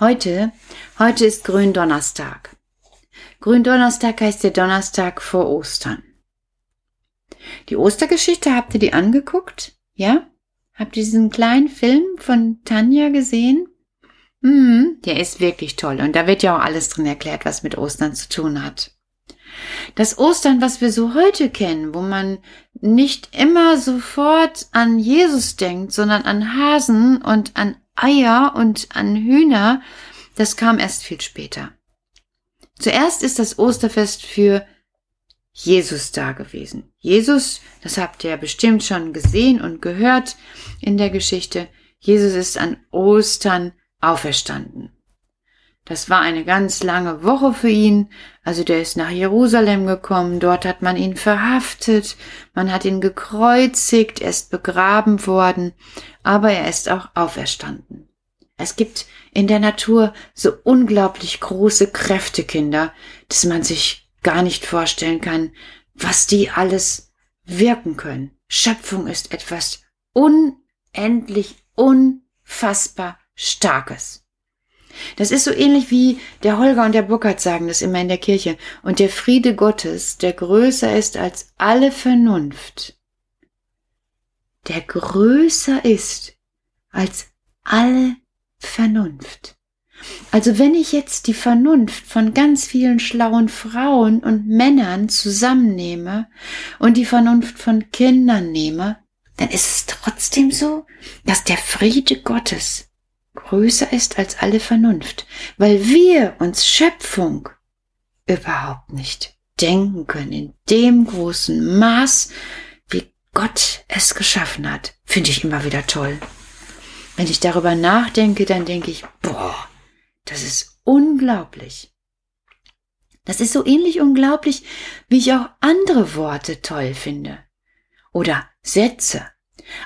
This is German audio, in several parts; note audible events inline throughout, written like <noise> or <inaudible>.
Heute, heute ist Gründonnerstag. Gründonnerstag heißt der Donnerstag vor Ostern. Die Ostergeschichte, habt ihr die angeguckt? Ja? Habt ihr diesen kleinen Film von Tanja gesehen? Mhm, der ist wirklich toll und da wird ja auch alles drin erklärt, was mit Ostern zu tun hat. Das Ostern, was wir so heute kennen, wo man nicht immer sofort an Jesus denkt, sondern an Hasen und an Eier und an Hühner, das kam erst viel später. Zuerst ist das Osterfest für Jesus da gewesen. Jesus, das habt ihr bestimmt schon gesehen und gehört in der Geschichte, Jesus ist an Ostern auferstanden. Das war eine ganz lange Woche für ihn. Also der ist nach Jerusalem gekommen, dort hat man ihn verhaftet, man hat ihn gekreuzigt, er ist begraben worden, aber er ist auch auferstanden. Es gibt in der Natur so unglaublich große Kräfte, Kinder, dass man sich gar nicht vorstellen kann, was die alles wirken können. Schöpfung ist etwas unendlich, unfassbar Starkes. Das ist so ähnlich wie der Holger und der Burkhard sagen das immer in der Kirche. Und der Friede Gottes, der größer ist als alle Vernunft, der größer ist als alle Vernunft. Also wenn ich jetzt die Vernunft von ganz vielen schlauen Frauen und Männern zusammennehme und die Vernunft von Kindern nehme, dann ist es trotzdem so, dass der Friede Gottes größer ist als alle Vernunft, weil wir uns Schöpfung überhaupt nicht denken können in dem großen Maß, wie Gott es geschaffen hat. Finde ich immer wieder toll. Wenn ich darüber nachdenke, dann denke ich, boah, das ist unglaublich. Das ist so ähnlich unglaublich, wie ich auch andere Worte toll finde. Oder Sätze.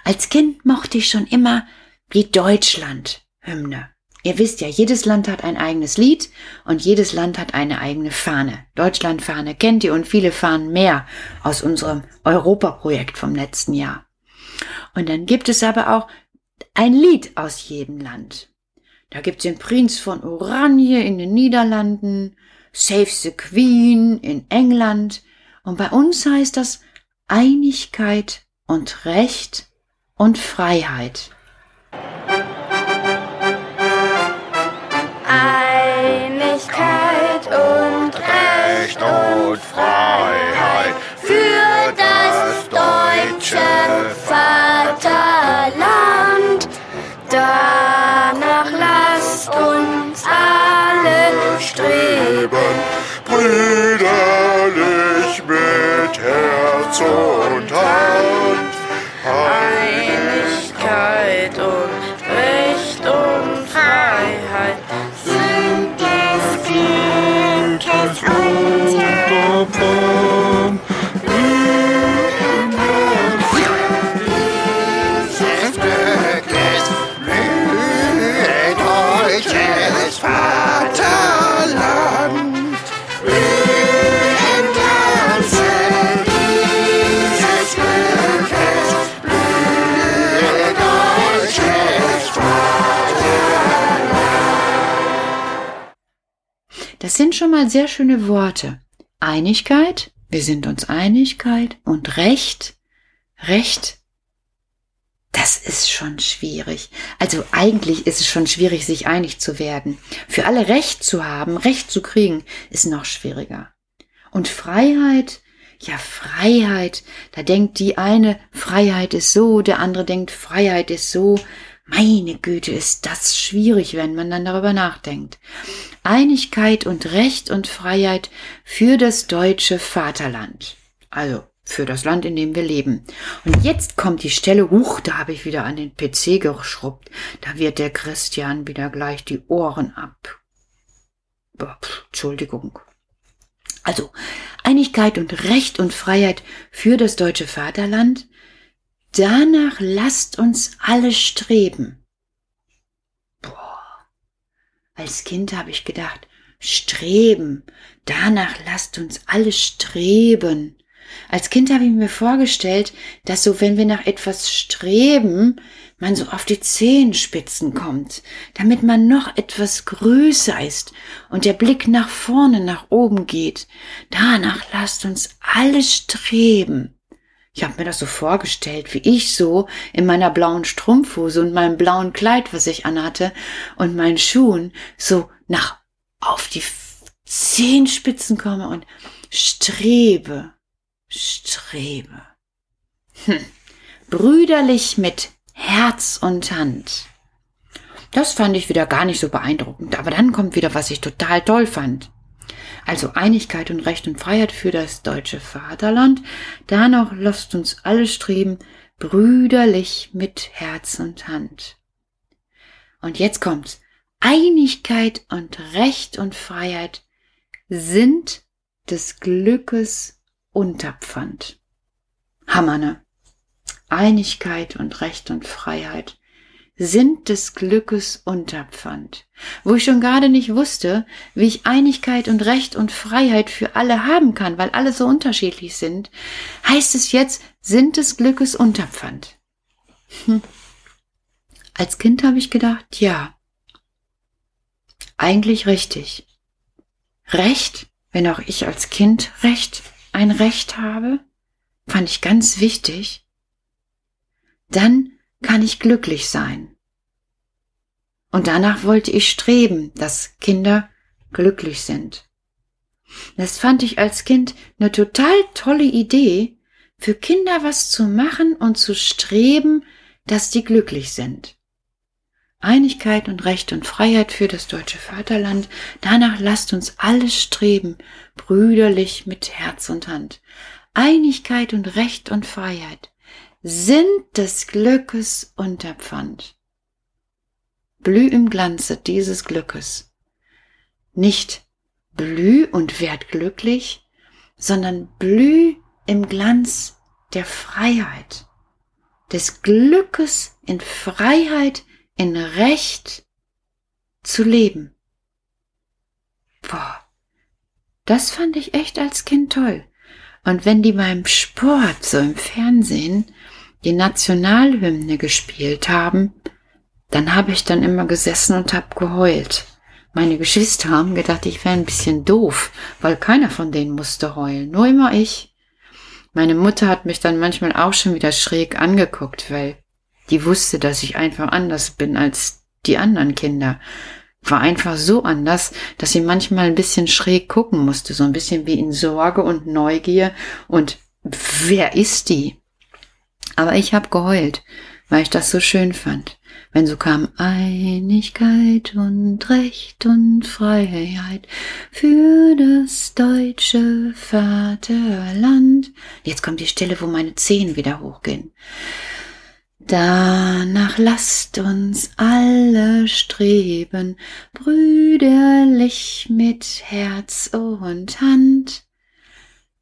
Als Kind mochte ich schon immer wie Deutschland Hymne. Ihr wisst ja, jedes Land hat ein eigenes Lied und jedes Land hat eine eigene Fahne. Deutschlandfahne kennt ihr und viele Fahnen mehr aus unserem Europaprojekt vom letzten Jahr. Und dann gibt es aber auch ein Lied aus jedem Land. Da gibt's den Prinz von Oranje in den Niederlanden, Save the Queen in England und bei uns heißt das Einigkeit und Recht und Freiheit. Deutsche Vaterland. Danach lasst uns alle streben, brüderlich mit Herz und Das sind schon mal sehr schöne Worte. Einigkeit, wir sind uns Einigkeit und Recht, Recht, das ist schon schwierig. Also eigentlich ist es schon schwierig, sich einig zu werden. Für alle Recht zu haben, Recht zu kriegen, ist noch schwieriger. Und Freiheit, ja Freiheit, da denkt die eine, Freiheit ist so, der andere denkt, Freiheit ist so. Meine Güte, ist das schwierig, wenn man dann darüber nachdenkt. Einigkeit und Recht und Freiheit für das deutsche Vaterland. Also für das Land, in dem wir leben. Und jetzt kommt die Stelle, huch, da habe ich wieder an den PC geschrubbt. Da wird der Christian wieder gleich die Ohren ab. Boah, pff, Entschuldigung. Also Einigkeit und Recht und Freiheit für das deutsche Vaterland. Danach lasst uns alle streben. Boah. Als Kind habe ich gedacht, streben. Danach lasst uns alle streben. Als Kind habe ich mir vorgestellt, dass so, wenn wir nach etwas streben, man so auf die Zehenspitzen kommt, damit man noch etwas größer ist und der Blick nach vorne, nach oben geht. Danach lasst uns alle streben. Ich habe mir das so vorgestellt, wie ich so in meiner blauen Strumpfhose und meinem blauen Kleid, was ich anhatte, und meinen Schuhen so nach auf die Zehenspitzen komme und strebe, strebe. Hm. Brüderlich mit Herz und Hand. Das fand ich wieder gar nicht so beeindruckend, aber dann kommt wieder, was ich total toll fand. Also Einigkeit und Recht und Freiheit für das deutsche Vaterland. Danach lasst uns alle streben, brüderlich mit Herz und Hand. Und jetzt kommt's. Einigkeit und Recht und Freiheit sind des Glückes Unterpfand. Hammer, ne? Einigkeit und Recht und Freiheit sind des Glückes Unterpfand. Wo ich schon gerade nicht wusste, wie ich Einigkeit und Recht und Freiheit für alle haben kann, weil alle so unterschiedlich sind, heißt es jetzt, sind des Glückes Unterpfand. Hm. Als Kind habe ich gedacht, ja, eigentlich richtig. Recht, wenn auch ich als Kind Recht, ein Recht habe, fand ich ganz wichtig, dann kann ich glücklich sein. Und danach wollte ich streben, dass Kinder glücklich sind. Das fand ich als Kind eine total tolle Idee, für Kinder was zu machen und zu streben, dass die glücklich sind. Einigkeit und Recht und Freiheit für das deutsche Vaterland, danach lasst uns alles streben, brüderlich mit Herz und Hand. Einigkeit und Recht und Freiheit sind des Glückes Unterpfand. Blüh im Glanze dieses Glückes. Nicht blüh und werd glücklich, sondern blüh im Glanz der Freiheit, des Glückes in Freiheit, in Recht zu leben. Boah, das fand ich echt als Kind toll. Und wenn die beim Sport so im Fernsehen die Nationalhymne gespielt haben, dann habe ich dann immer gesessen und habe geheult. Meine Geschwister haben gedacht, ich wäre ein bisschen doof, weil keiner von denen musste heulen, nur immer ich. Meine Mutter hat mich dann manchmal auch schon wieder schräg angeguckt, weil die wusste, dass ich einfach anders bin als die anderen Kinder. War einfach so anders, dass sie manchmal ein bisschen schräg gucken musste, so ein bisschen wie in Sorge und Neugier und wer ist die? Aber ich habe geheult, weil ich das so schön fand. Wenn so kam Einigkeit und Recht und Freiheit für das deutsche Vaterland. Jetzt kommt die Stelle, wo meine Zehen wieder hochgehen. Danach lasst uns alle streben, brüderlich mit Herz und Hand.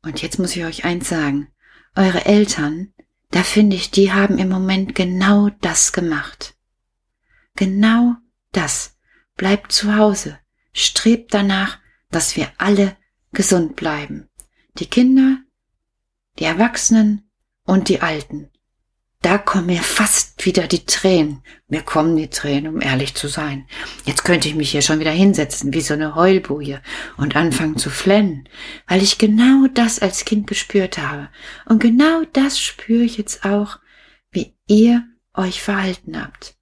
Und jetzt muss ich euch eins sagen. Eure Eltern da finde ich, die haben im Moment genau das gemacht. Genau das. Bleibt zu Hause. Strebt danach, dass wir alle gesund bleiben. Die Kinder, die Erwachsenen und die Alten da kommen mir fast wieder die Tränen. Mir kommen die Tränen, um ehrlich zu sein. Jetzt könnte ich mich hier schon wieder hinsetzen, wie so eine Heulboje, und anfangen zu flennen, weil ich genau das als Kind gespürt habe. Und genau das spüre ich jetzt auch, wie ihr euch verhalten habt.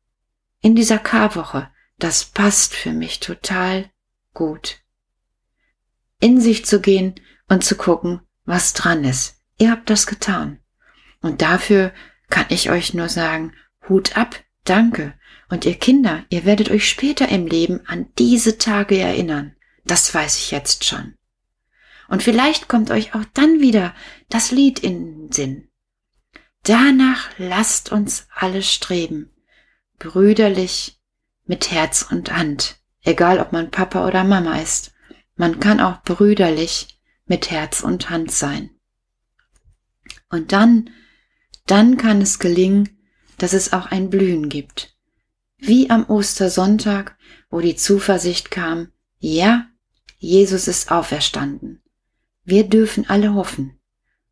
In dieser Karwoche, das passt für mich total gut. In sich zu gehen und zu gucken, was dran ist. Ihr habt das getan. Und dafür kann ich euch nur sagen, Hut ab, danke. Und ihr Kinder, ihr werdet euch später im Leben an diese Tage erinnern. Das weiß ich jetzt schon. Und vielleicht kommt euch auch dann wieder das Lied in den Sinn. Danach lasst uns alle streben, brüderlich, mit Herz und Hand, egal ob man Papa oder Mama ist. Man kann auch brüderlich mit Herz und Hand sein. Und dann dann kann es gelingen, dass es auch ein Blühen gibt. Wie am Ostersonntag, wo die Zuversicht kam, ja, Jesus ist auferstanden. Wir dürfen alle hoffen.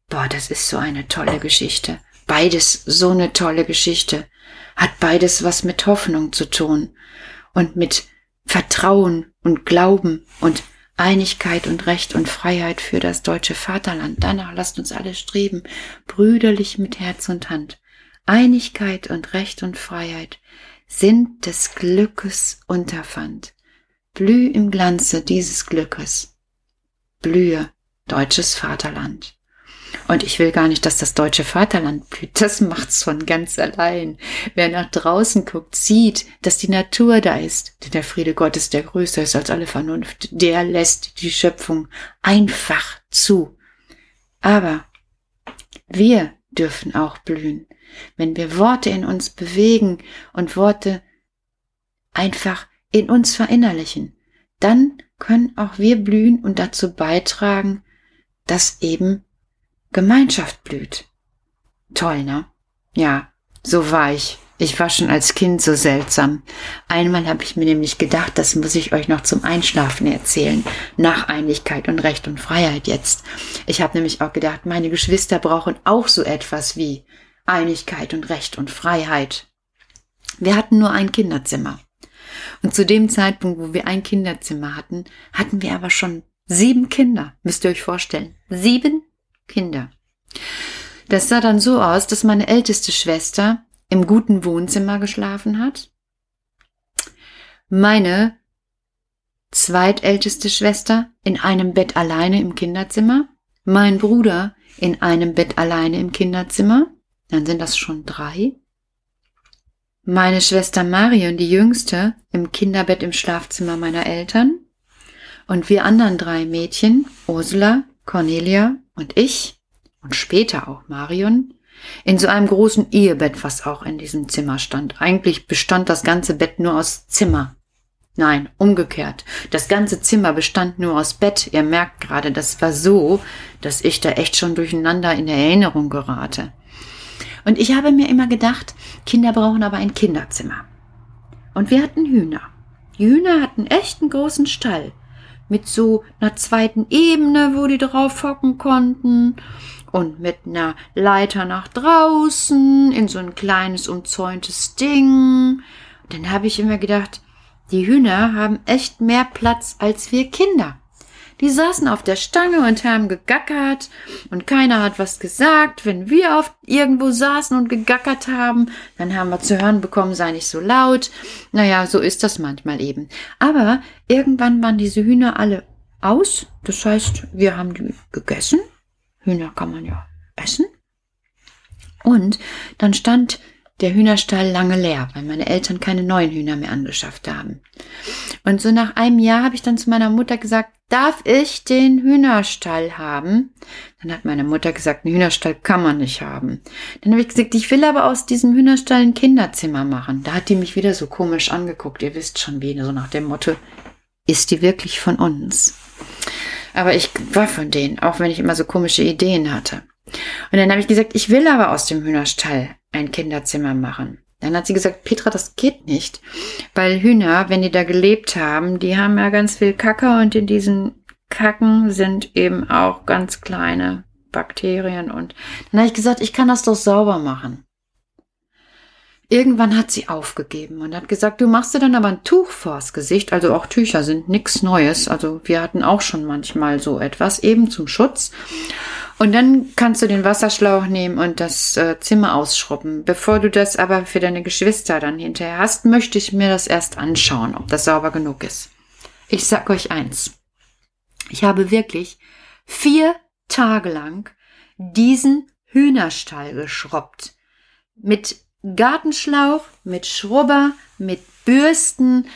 Boah, das ist so eine tolle Geschichte. beides so eine tolle Geschichte, hat beides was mit Hoffnung zu tun und mit Vertrauen und Glauben und Einigkeit und Recht und Freiheit für das deutsche Vaterland. Danach lasst uns alle streben, brüderlich mit Herz und Hand. Einigkeit und Recht und Freiheit sind des Glückes Unterpfand. Blüh im Glanze dieses Glückes. Blühe, deutsches Vaterland. Und ich will gar nicht, dass das deutsche Vaterland blüht. Das macht's von ganz allein. Wer nach draußen guckt, sieht, dass die Natur da ist. Denn der Friede Gottes, der größer ist als alle Vernunft, der lässt die Schöpfung einfach zu. Aber wir dürfen auch blühen, wenn wir Worte in uns bewegen und Worte einfach in uns verinnerlichen. Dann können auch wir blühen und dazu beitragen, dass eben Gemeinschaft blüht. Toll, ne? Ja, so war ich. Ich war schon als Kind so seltsam. Einmal habe ich mir nämlich gedacht, das muss ich euch noch zum Einschlafen erzählen. Nach Einigkeit und Recht und Freiheit jetzt. Ich habe nämlich auch gedacht, meine Geschwister brauchen auch so etwas wie Einigkeit und Recht und Freiheit. Wir hatten nur ein Kinderzimmer. Und zu dem Zeitpunkt, wo wir ein Kinderzimmer hatten, hatten wir aber schon sieben Kinder. Müsst ihr euch vorstellen. Sieben Kinder. Das sah dann so aus, dass meine älteste Schwester im guten Wohnzimmer geschlafen hat. Meine zweitälteste Schwester in einem Bett alleine im Kinderzimmer. Mein Bruder in einem Bett alleine im Kinderzimmer. Dann sind das schon drei. Meine Schwester Marion, die jüngste, im Kinderbett im Schlafzimmer meiner Eltern. Und wir anderen drei Mädchen, Ursula, Cornelia und ich und später auch Marion in so einem großen Ehebett, was auch in diesem Zimmer stand. Eigentlich bestand das ganze Bett nur aus Zimmer. Nein, umgekehrt. Das ganze Zimmer bestand nur aus Bett. Ihr merkt gerade, das war so, dass ich da echt schon durcheinander in Erinnerung gerate. Und ich habe mir immer gedacht, Kinder brauchen aber ein Kinderzimmer. Und wir hatten Hühner. Die Hühner hatten echt einen großen Stall mit so einer zweiten Ebene, wo die drauf hocken konnten und mit einer Leiter nach draußen in so ein kleines umzäuntes Ding. Dann habe ich immer gedacht, die Hühner haben echt mehr Platz als wir Kinder. Die saßen auf der Stange und haben gegackert und keiner hat was gesagt. Wenn wir auf irgendwo saßen und gegackert haben, dann haben wir zu hören bekommen, sei nicht so laut. Naja, so ist das manchmal eben. Aber irgendwann waren diese Hühner alle aus. Das heißt, wir haben die gegessen. Hühner kann man ja essen. Und dann stand der Hühnerstall lange leer, weil meine Eltern keine neuen Hühner mehr angeschafft haben. Und so nach einem Jahr habe ich dann zu meiner Mutter gesagt, darf ich den Hühnerstall haben? Dann hat meine Mutter gesagt, einen Hühnerstall kann man nicht haben. Dann habe ich gesagt, ich will aber aus diesem Hühnerstall ein Kinderzimmer machen. Da hat die mich wieder so komisch angeguckt. Ihr wisst schon wie, so nach dem Motto, ist die wirklich von uns? Aber ich war von denen, auch wenn ich immer so komische Ideen hatte. Und dann habe ich gesagt, ich will aber aus dem Hühnerstall ein Kinderzimmer machen. Dann hat sie gesagt, Petra, das geht nicht, weil Hühner, wenn die da gelebt haben, die haben ja ganz viel Kacke und in diesen Kacken sind eben auch ganz kleine Bakterien und dann habe ich gesagt, ich kann das doch sauber machen. Irgendwann hat sie aufgegeben und hat gesagt, du machst dir dann aber ein Tuch vors Gesicht, also auch Tücher sind nichts Neues, also wir hatten auch schon manchmal so etwas, eben zum Schutz. Und dann kannst du den Wasserschlauch nehmen und das äh, Zimmer ausschrubben. Bevor du das aber für deine Geschwister dann hinterher hast, möchte ich mir das erst anschauen, ob das sauber genug ist. Ich sag euch eins. Ich habe wirklich vier Tage lang diesen Hühnerstall geschrubbt. Mit Gartenschlauch, mit Schrubber, mit Bürsten,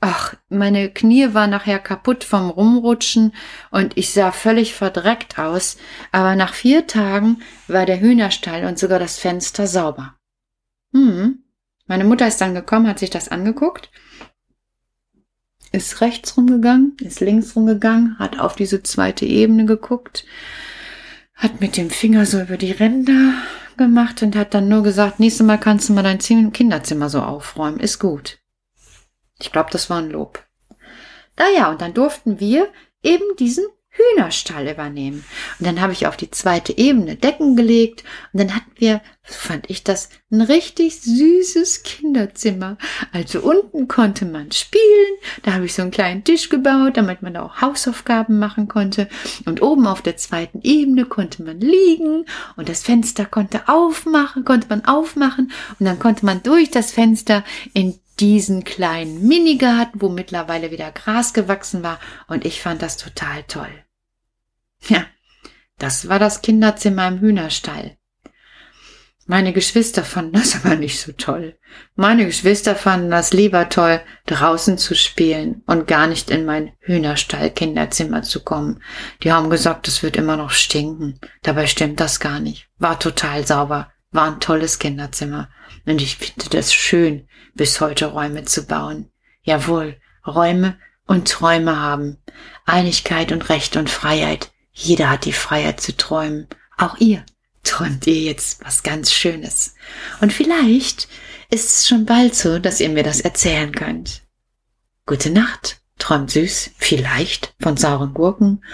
Ach, meine Knie waren nachher kaputt vom Rumrutschen und ich sah völlig verdreckt aus, aber nach vier Tagen war der Hühnerstall und sogar das Fenster sauber. Hm. Meine Mutter ist dann gekommen, hat sich das angeguckt, ist rechts rumgegangen, ist links rumgegangen, hat auf diese zweite Ebene geguckt, hat mit dem Finger so über die Ränder gemacht und hat dann nur gesagt, nächstes Mal kannst du mal dein Kinderzimmer so aufräumen, ist gut. Ich glaube, das war ein Lob. Naja, und dann durften wir eben diesen Hühnerstall übernehmen. Und dann habe ich auf die zweite Ebene Decken gelegt und dann hatten wir, fand ich das, ein richtig süßes Kinderzimmer. Also unten konnte man spielen, da habe ich so einen kleinen Tisch gebaut, damit man auch Hausaufgaben machen konnte. Und oben auf der zweiten Ebene konnte man liegen und das Fenster konnte aufmachen, konnte man aufmachen und dann konnte man durch das Fenster in diesen kleinen Minigarten, wo mittlerweile wieder Gras gewachsen war und ich fand das total toll. Ja, das war das Kinderzimmer im Hühnerstall. Meine Geschwister fanden das <laughs> aber nicht so toll. Meine Geschwister fanden das lieber toll, draußen zu spielen und gar nicht in mein Hühnerstall-Kinderzimmer zu kommen. Die haben gesagt, es wird immer noch stinken. Dabei stimmt das gar nicht. War total sauber. War ein tolles Kinderzimmer. Und ich finde das schön, bis heute Räume zu bauen. Jawohl, Räume und Träume haben. Einigkeit und Recht und Freiheit. Jeder hat die Freiheit zu träumen. Auch ihr träumt ihr jetzt was ganz Schönes. Und vielleicht ist es schon bald so, dass ihr mir das erzählen könnt. Gute Nacht. Träumt süß, vielleicht von sauren Gurken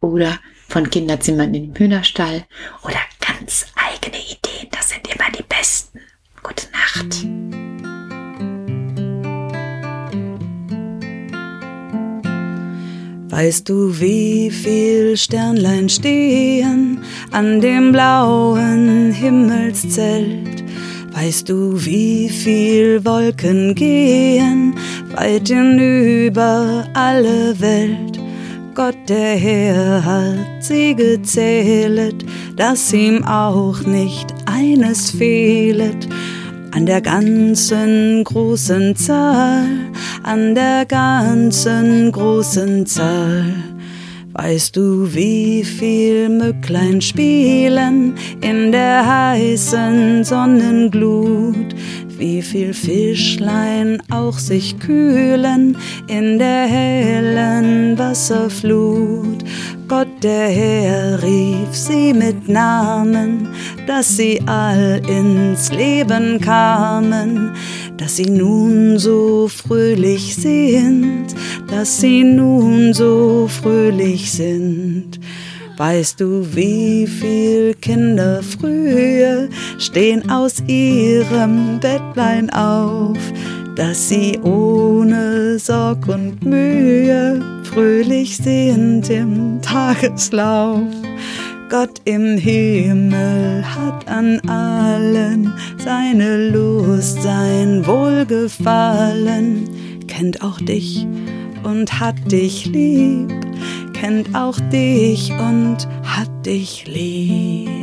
oder von Kinderzimmern in dem Hühnerstall oder ganz eigene Ideen. Das sind immer die besten. Gute Nacht. Weißt du, wie viel Sternlein stehen an dem blauen Himmelszelt? Weißt du, wie viel Wolken gehen weit hinüber alle Welt? Gott der Herr hat sie gezählet, dass ihm auch nicht eines fehlet an der ganzen großen Zahl, an der ganzen großen Zahl. Weißt du, wie viel Mücklein spielen in der heißen Sonnenglut? Wie viel Fischlein auch sich kühlen in der hellen Wasserflut? Gott der Herr rief sie mit Namen, dass sie all ins Leben kamen, dass sie nun so fröhlich sind, dass sie nun so fröhlich sind. Weißt du, wie viel Kinder früher stehen aus ihrem Bettlein auf, dass sie ohne Sorg und Mühe fröhlich sind im Tageslauf. Gott im Himmel hat an allen seine Lust, sein Wohlgefallen, kennt auch dich und hat dich lieb, kennt auch dich und hat dich lieb.